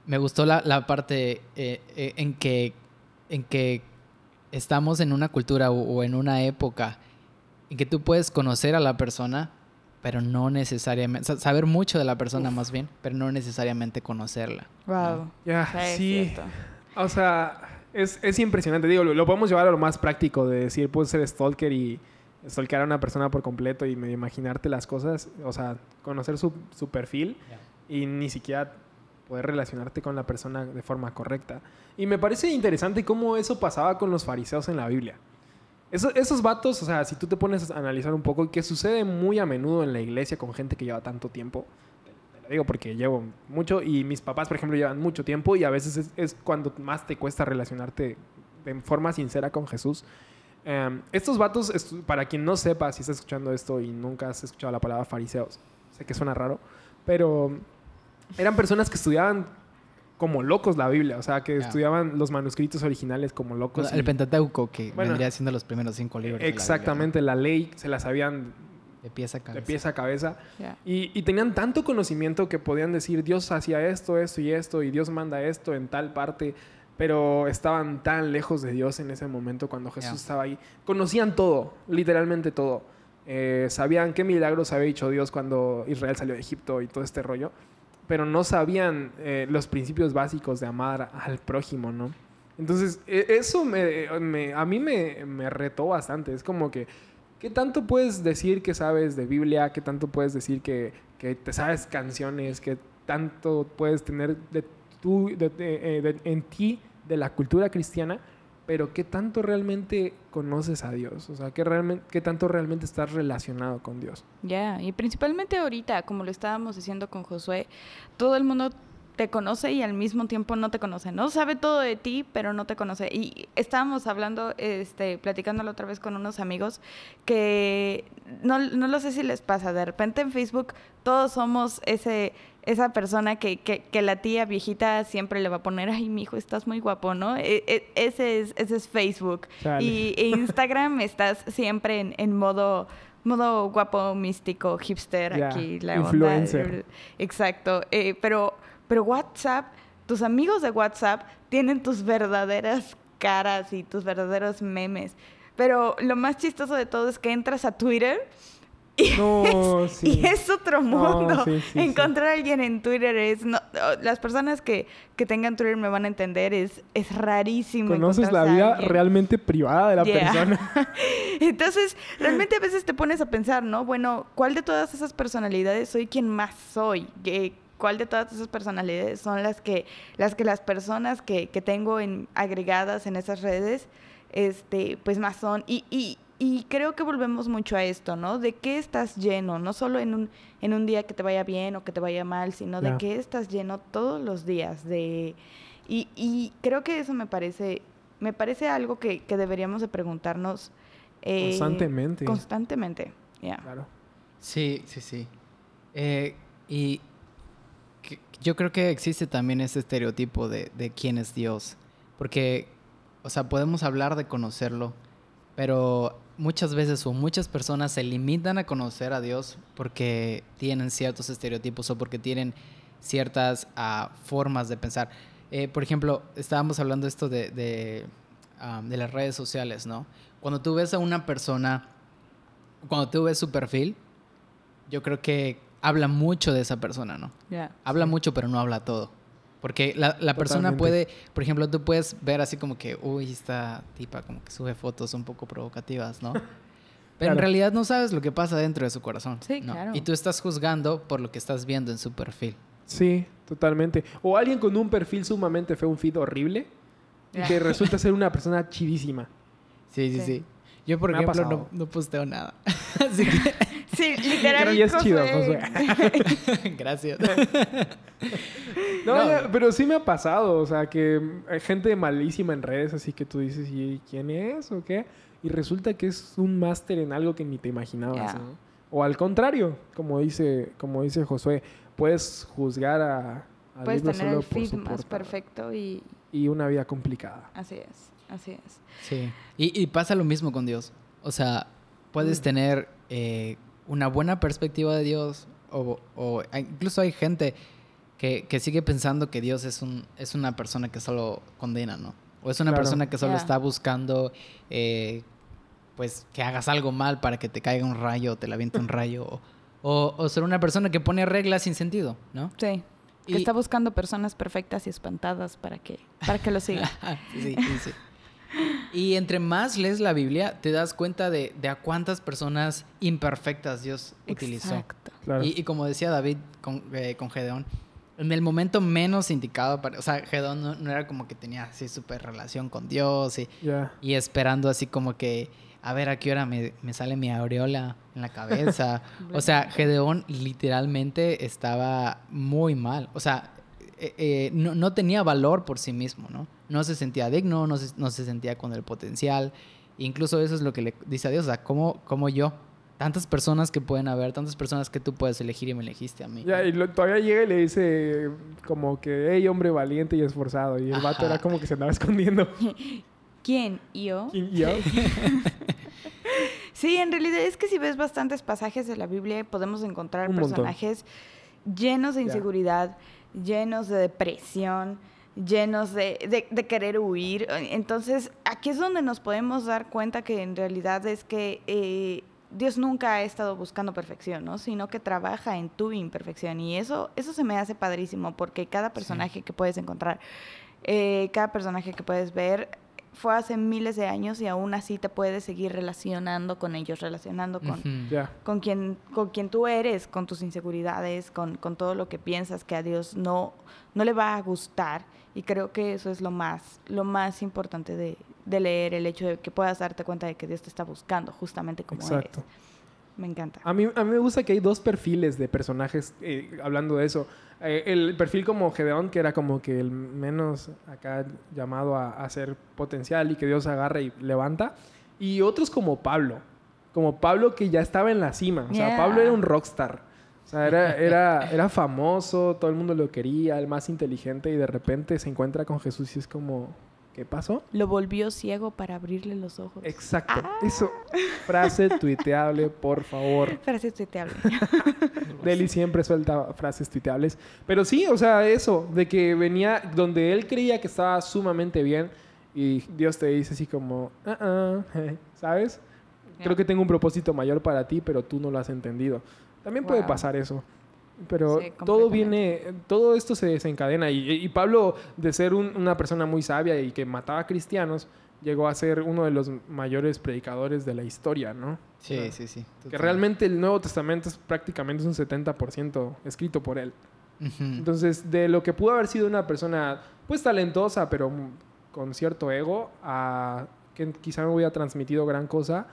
S2: me gustó la, la parte eh, eh, en, que, en que estamos en una cultura o, o en una época en que tú puedes conocer a la persona, pero no necesariamente, sa- saber mucho de la persona más bien, pero no necesariamente conocerla.
S1: Wow.
S3: Ya,
S1: Sí.
S3: O sea, es, es impresionante. Digo, lo, lo podemos llevar a lo más práctico de decir, puedes ser stalker y stalkear a una persona por completo y medio imaginarte las cosas. O sea, conocer su, su perfil y ni siquiera poder relacionarte con la persona de forma correcta. Y me parece interesante cómo eso pasaba con los fariseos en la Biblia. Eso- esos vatos, o sea, si tú te pones a analizar un poco, que sucede muy a menudo en la iglesia con gente que lleva tanto tiempo, de la digo porque llevo mucho y mis papás, por ejemplo, llevan mucho tiempo y a veces es, es cuando más te cuesta relacionarte de forma sincera con Jesús. Em, estos vatos, estu- para quien no sepa si está escuchando esto y nunca has escuchado la palabra fariseos, sé que suena raro, pero eran personas que estudiaban como locos la Biblia, o sea, que estudiaban los manuscritos originales como locos.
S2: el
S3: y-
S2: Pentateuco, que
S3: Bueno,
S2: vendría siendo los primeros cinco libros. de la Biblia,
S3: exactamente, la ley se la sabían.
S2: De pies a cabeza.
S3: de pies a cabeza. Y, y tenían tanto conocimiento que podían decir, Dios hacía esto, esto y esto, y Dios manda esto en tal parte, pero estaban tan lejos de Dios en ese momento cuando Jesús
S2: Ya.
S3: estaba ahí. Conocían todo, literalmente todo. Eh, sabían qué milagros había hecho Dios cuando Israel salió de Egipto y todo este rollo, pero no sabían eh, los principios básicos de amar al prójimo, ¿no? Entonces, e- eso me, me- a mí me, me retó bastante. Es como que, ¿qué tanto puedes decir que sabes de Biblia? ¿Qué tanto puedes decir que, que te sabes canciones? ¿Qué tanto puedes tener de tú, de- de- eh, de- en ti de la cultura cristiana? Pero ¿qué tanto realmente conoces a Dios? O sea, ¿qué, tanto realmente estás relacionado con Dios?
S1: Ya, y principalmente ahorita, como lo estábamos diciendo con Josué, todo el mundo te conoce y al mismo tiempo no te conoce, ¿no? Sabe todo de ti, pero no te conoce. Y estábamos hablando, este, platicándolo otra vez con unos amigos, que no, no lo sé si les pasa, de repente en Facebook todos somos ese, esa persona que, que, que la tía viejita siempre le va a poner, ay, mi hijo, estás muy guapo, ¿no? E- e- ese, es, ese es Facebook.
S3: Chale.
S1: Y e Instagram estás siempre en, en modo modo guapo, místico, hipster, aquí la
S3: influencer.
S1: onda. Exacto. Eh, pero, pero WhatsApp, tus amigos de WhatsApp tienen tus verdaderas caras y tus verdaderos memes. Pero lo más chistoso de todo es que entras a Twitter y,
S3: No,
S1: es,
S3: sí.
S1: y es otro
S3: No,
S1: mundo.
S3: sí, sí,
S1: Encontrar a alguien en Twitter es... no- las personas que, que tengan Twitter me van a entender, es, es rarísimo.
S3: Conoces la vida realmente privada de la
S1: Yeah.
S3: persona.
S1: Entonces, realmente a veces te pones a pensar, ¿no? Bueno, ¿cuál de todas esas personalidades soy quien más soy? ¿Qué- ¿Cuál de todas esas personalidades son las que las, que las personas que, que tengo en, agregadas en esas redes, este, pues más son? Y, y, y creo que volvemos mucho a esto, ¿no? ¿De qué estás lleno? No solo en un, en un día que te vaya bien o que te vaya mal, sino de qué estás lleno todos los días. De, y, y creo que eso me parece, me parece algo que, que deberíamos de preguntarnos eh,
S3: Constantemente.
S1: Constantemente, ya.
S3: Claro.
S2: Sí, sí, sí. Eh, y que- yo creo que existe también ese estereotipo de, de quién es Dios. Porque, o sea, podemos hablar de conocerlo, pero muchas veces o muchas personas se limitan a conocer a Dios porque tienen ciertos estereotipos o porque tienen ciertas ah, formas de pensar. Eh, por ejemplo, estábamos hablando esto de, de, ah, de las redes sociales, ¿no? Cuando tú ves a una persona, cuando tú ves su perfil, yo creo que habla mucho de esa persona, ¿no? Habla mucho, pero no habla todo. Porque la, la persona puede, por ejemplo, tú puedes ver así como que, uy, esta tipa como que sube fotos un poco provocativas, ¿no? Pero en realidad no sabes lo que pasa dentro de su corazón.
S1: Sí,
S2: ¿no?
S1: claro.
S2: Y tú estás juzgando por lo que estás viendo en su perfil.
S3: Sí, totalmente. O alguien con un perfil sumamente feo, un feed horrible, y que resulta ser una persona chidísima.
S2: Sí, sí,
S1: Sí.
S2: sí. Yo, por
S3: Me
S2: ejemplo, no, no posteo nada. Así que,
S1: Sí, literal.
S3: Pero ya es chido,
S1: Josué.
S2: gracias.
S3: No,
S2: No.
S3: ya, pero sí me ha pasado, o sea, que hay gente malísima en redes, así que tú dices, ¿y quién es o qué? Y resulta que es un máster en algo que ni te imaginabas. ¿no? O al contrario, como dice, como dice Josué, puedes juzgar a, al
S1: Puedes tener
S3: solo
S1: el feed más perfecto y
S3: Y una vida complicada.
S1: así es, así es.
S2: Sí. Y, y pasa lo mismo con Dios. O sea, puedes
S3: Mm.
S2: tener eh, una buena perspectiva de Dios o, incluso hay gente que, que sigue pensando que Dios es, un, es una persona que solo condena, ¿no? O es una
S3: Claro.
S2: persona que solo está buscando, eh, pues, que hagas algo mal para que te caiga un rayo o te la aviente un rayo. O, o, o ser una persona que pone reglas sin sentido, ¿no?
S1: Sí. Que está buscando personas perfectas y espantadas para que, para que lo siga.
S2: sí, sí, sí. Y entre más lees la Biblia, te das cuenta de, de a cuántas personas imperfectas Dios utilizó.
S1: Exacto.
S3: Claro.
S2: Y, y como decía David con, eh, con Gedeón, en el momento menos indicado, para, o sea, Gedeón no, no era como que tenía así súper relación con Dios y, y esperando así como que, a ver a qué hora me, me sale mi aureola en la cabeza. o sea, Gedeón literalmente estaba muy mal. O sea, eh, eh, no, no, tenía valor por sí mismo, ¿no? No se sentía digno, no se, no se sentía con el potencial. Incluso eso es lo que le dice a Dios, o sea, ¿cómo, cómo yo? Tantas personas que pueden haber, tantas personas que tú puedes elegir y me elegiste a mí.
S3: Ya, y todavía llega y le dice como que, hey, hombre valiente y esforzado. Y el vato era como que se andaba escondiendo.
S1: ¿Quién? ¿Yo?
S3: ¿Quién? ¿Yo?
S1: sí, en realidad es que si ves bastantes pasajes de la Biblia podemos encontrar personajes llenos de inseguridad, llenos de depresión, llenos de, de, querer huir. Entonces, aquí es donde nos podemos dar cuenta que en realidad es que eh, Dios nunca ha estado buscando perfección, ¿no? Sino que trabaja en tu imperfección. Y eso, eso se me hace padrísimo, porque cada personaje que puedes encontrar, eh, cada personaje que puedes ver, fue hace miles de años y aún así te puedes seguir relacionando con ellos, relacionando con, con, quien, con quien tú eres, con tus inseguridades, con, con, todo lo que piensas que a Dios no, no le va a gustar. Y creo que eso es lo más, lo más importante de, de leer, el hecho de que puedas darte cuenta de que Dios te está buscando justamente como Exacto. eres. Me encanta.
S3: A mí, a mí me gusta que hay dos perfiles de personajes eh, hablando de eso. Eh, el perfil como Gedeón, que era como que el menos acá llamado a, ser potencial y que Dios agarra y levanta. Y otros como Pablo. Como Pablo que ya estaba en la cima. O sea, Pablo era un rockstar. O sea, era, era, era famoso, todo el mundo lo quería, el más inteligente y de repente se encuentra con Jesús y es como, ¿Qué pasó?
S1: Lo volvió ciego para abrirle los ojos.
S3: Exacto. Ah. Eso. Frase tuiteable, por favor.
S1: Frase tuiteable.
S3: Deli siempre suelta frases tuiteables. Pero sí, o sea, eso, de que venía donde él creía que estaba sumamente bien y Dios te dice así como, uh ¿sabes? Creo que tengo un propósito mayor para ti, pero tú no lo has entendido. También puede pasar eso. Pero todo viene, todo esto se desencadena. Y, Pablo, de ser una persona muy sabia y que mataba a cristianos, llegó a ser uno de los mayores predicadores de la historia, ¿no?
S2: Sí, sí, sí.
S3: Que realmente el Nuevo Testamento es prácticamente un 70% escrito por él. Entonces, de lo que pudo haber sido una persona, pues talentosa, pero con cierto ego, a que quizá no hubiera transmitido gran cosa,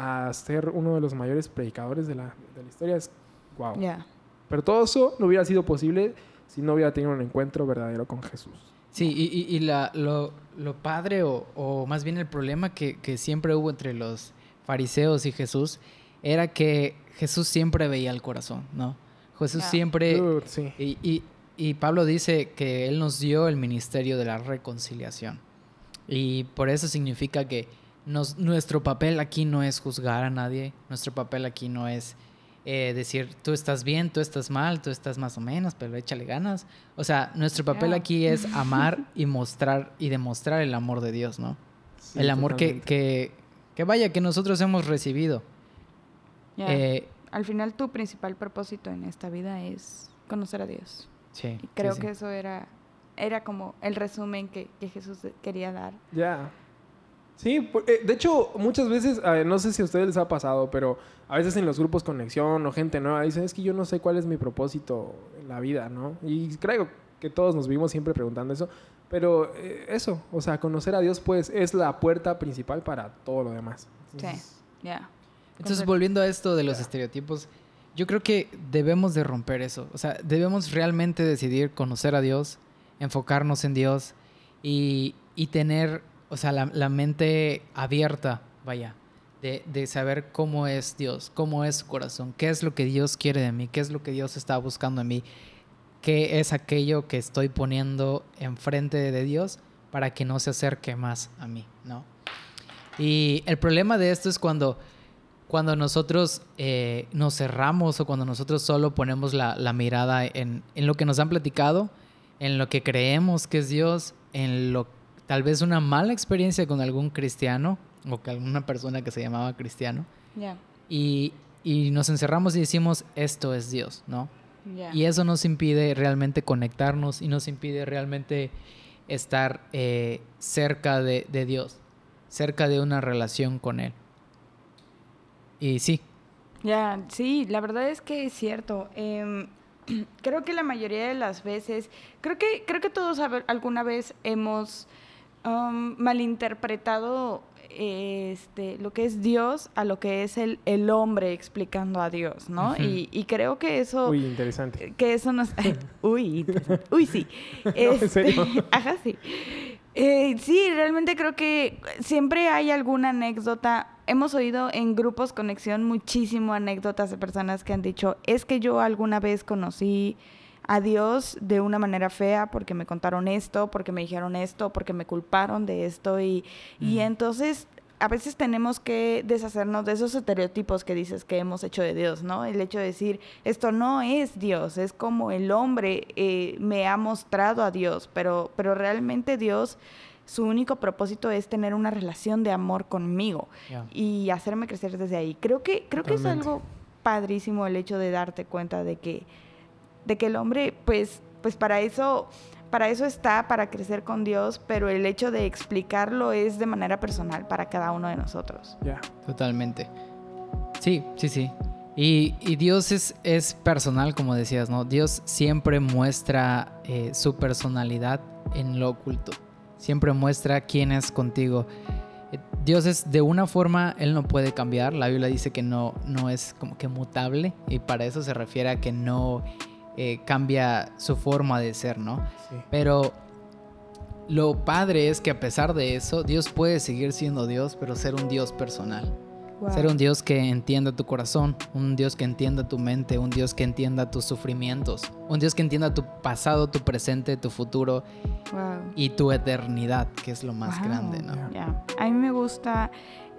S3: a ser uno de los mayores predicadores de la, de la historia, es wow.
S1: Ya.
S3: Pero todo eso no hubiera sido posible si no hubiera tenido un encuentro verdadero con Jesús.
S2: Sí, y, y, la, lo, lo, padre o, o, más bien el problema que, que, siempre hubo entre los fariseos y Jesús era que Jesús siempre veía el corazón, ¿no? Jesús siempre...
S3: sí.
S2: y, y, y Pablo dice que Él nos dio el ministerio de la reconciliación. Y por eso significa que nos, nuestro papel aquí no es juzgar a nadie, nuestro papel aquí no es eh, decir, tú estás bien, tú estás mal, tú estás más o menos, pero échale ganas. O sea, nuestro papel aquí es amar y mostrar y demostrar el amor de Dios, ¿no? el amor que, que, que, vaya, que nosotros hemos recibido.
S1: Eh, Al final tu principal propósito en esta vida es conocer a Dios.
S2: Sí.
S1: Y creo que eso era, era como el resumen que, que Jesús quería dar.
S3: Ya. Sí, eh, de hecho, muchas veces, no sé si a ustedes les ha pasado, pero a veces en los grupos conexión o gente nueva dicen, es que yo no sé cuál es mi propósito en la vida, ¿no? Y creo que todos nos vimos siempre preguntando eso, pero eh, eso, o sea, conocer a Dios pues es la puerta principal para todo lo demás.
S1: sí, ya.
S2: Entonces, volviendo a esto de los estereotipos, yo creo que debemos de romper eso, o sea, debemos realmente decidir conocer a Dios, enfocarnos en Dios y, y tener o sea, la, mente abierta, vaya, de, de, saber cómo es Dios, cómo es su corazón, qué es lo que Dios quiere de mí, qué es lo que Dios está buscando en mí, qué es aquello que estoy poniendo enfrente de Dios para que no se acerque más a mí, ¿no? Y el problema de esto es cuando, cuando nosotros eh, nos cerramos o cuando nosotros solo ponemos la, la mirada en, en, lo que nos han platicado, en lo que creemos que es Dios, en lo tal vez una mala experiencia con algún cristiano o con alguna persona que se llamaba cristiano. Y, y, nos encerramos y decimos, esto es Dios, ¿no? Y eso nos impide realmente conectarnos y nos impide realmente estar eh, cerca de, de, Dios, cerca de una relación con Él. Y sí.
S1: Ya, sí, la verdad es que es cierto. Em, creo que la mayoría de las veces, creo que, creo que todos alguna vez hemos um, malinterpretado este, lo que es Dios a lo que es el, el hombre explicando a Dios, ¿no? Y, y creo que eso...
S3: Uy, interesante.
S1: Que eso nos... uy, interesante. uy, sí.
S3: en serio.
S1: Ajá, sí. Eh, sí, realmente creo que siempre hay alguna anécdota. Hemos oído en grupos conexión muchísimo anécdotas de personas que han dicho, es que yo alguna vez conocí a Dios de una manera fea porque me contaron esto, porque me dijeron esto, porque me culparon de esto y, y entonces a veces tenemos que deshacernos de esos estereotipos que dices que hemos hecho de Dios, ¿no? El hecho de decir, esto no es Dios, es como el hombre eh, me ha mostrado a Dios, pero, pero realmente Dios, su único propósito es tener una relación de amor conmigo y hacerme crecer desde ahí. Creo que, creo que es algo padrísimo el hecho de darte cuenta de que, de que el hombre, pues, pues para eso, para eso está, para crecer con Dios, pero el hecho de explicarlo es de manera personal para cada uno de nosotros.
S3: Ya.
S2: Totalmente. Sí, sí, sí. Y, y Dios es, es personal, como decías, ¿no? Dios siempre muestra eh, su personalidad en lo oculto. Siempre muestra quién es contigo. Eh, Dios es de una forma, Él no puede cambiar. La Biblia dice que no, no es como que mutable. Y para eso se refiere a que no eh, cambia su forma de ser, ¿no?
S3: Sí.
S2: Pero lo padre es que a pesar de eso, Dios puede seguir siendo Dios, pero ser un Dios personal. Ser un Dios que entienda tu corazón, un Dios que entienda tu mente, un Dios que entienda tus sufrimientos, un Dios que entienda tu pasado, tu presente, tu futuro
S1: Wow.
S2: y tu eternidad, que es lo más
S1: Wow.
S2: grande, ¿no?
S1: A mí me gusta,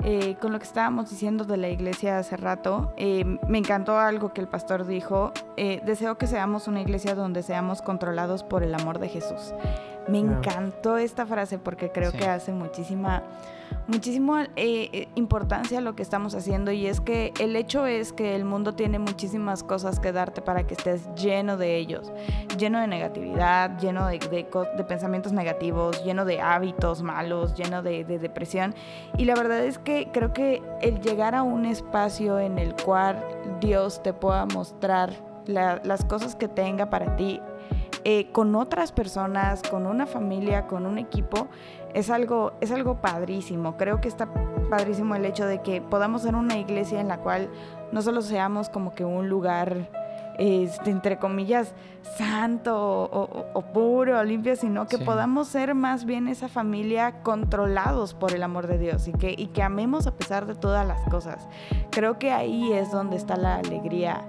S1: eh, con lo que estábamos diciendo de la iglesia hace rato, eh, me encantó algo que el pastor dijo. eh, deseo que seamos una iglesia donde seamos controlados por el amor de Jesús. Me
S3: Ya.
S1: encantó esta frase porque creo
S2: Sí.
S1: que hace muchísima, muchísimo eh, importancia a lo que estamos haciendo y es que el hecho es que el mundo tiene muchísimas cosas que darte para que estés lleno de ellos, lleno de negatividad, lleno de, de co- de pensamientos negativos, lleno de hábitos malos, lleno de, de depresión. Y la verdad es que creo que el llegar a un espacio en el cual Dios te pueda mostrar la- las cosas que tenga para ti eh, con otras personas, con una familia, con un equipo, es algo, es algo padrísimo. Creo que está padrísimo el hecho de que podamos ser una iglesia en la cual no solo seamos como que un lugar, este, entre comillas, santo o, o- o puro o limpio, sino que
S2: Sí.
S1: podamos ser más bien esa familia controlados por el amor de Dios y que, y que amemos a pesar de todas las cosas. Creo que ahí es donde está la alegría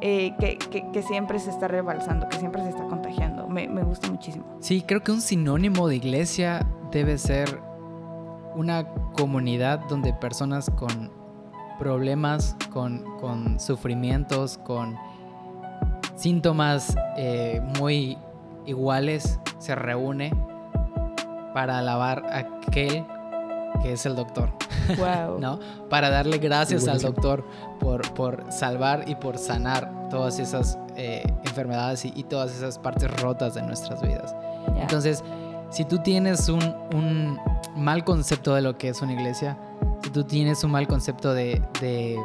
S1: eh, que, siempre se está rebalsando, que siempre se está contagiando. Me, me gusta muchísimo.
S2: Sí, creo que un sinónimo de iglesia debe ser una comunidad donde personas con problemas, con, con sufrimientos, con síntomas eh, muy iguales se reúne para alabar a aquel que es el doctor,
S1: Wow.
S2: ¿no? Para darle gracias al doctor por, por salvar y por sanar todas esas eh, enfermedades y- y todas esas partes rotas de nuestras vidas. Entonces, si tú tienes un, un mal concepto de lo que es una iglesia, si tú tienes un mal concepto de, de,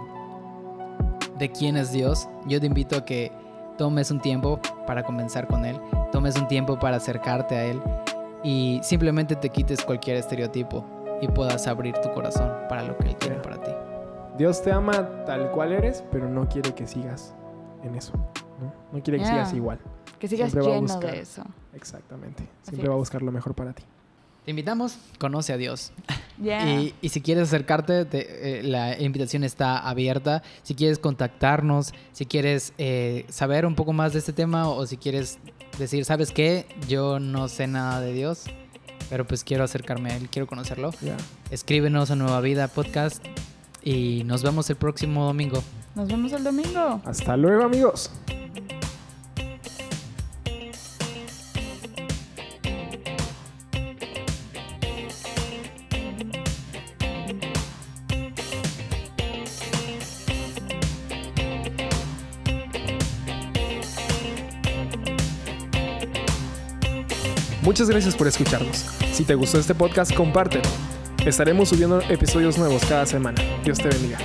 S2: de quién es Dios, yo te invito a que tomes un tiempo para comenzar con Él, tomes un tiempo para acercarte a Él y simplemente te quites cualquier estereotipo y puedas abrir tu corazón para lo que Él
S3: Ya.
S2: para ti.
S3: Dios te ama tal cual eres, pero no quiere que sigas en eso. No, No quiere que
S1: Ya.
S3: sigas igual.
S1: que sigas
S3: siempre
S1: lleno
S3: buscar.
S1: de eso.
S3: Exactamente.
S1: Así
S3: Siempre va a buscar lo mejor para ti.
S2: Te invitamos, conoce a Dios.
S1: Ya.
S2: Y, y si quieres acercarte, te- eh, la invitación está abierta. Si quieres contactarnos, si quieres eh, saber un poco más de este tema o si quieres decir, ¿sabes qué? Yo no sé nada de Dios, pero pues quiero acercarme a Él, quiero conocerlo.
S3: Ya.
S2: Escríbenos a Nueva Vida Podcast y nos vemos el próximo domingo.
S1: Nos vemos el domingo.
S3: Hasta luego, amigos. Muchas gracias por escucharnos. Si te gustó este podcast, compártelo. Estaremos subiendo episodios nuevos cada semana. Dios te bendiga.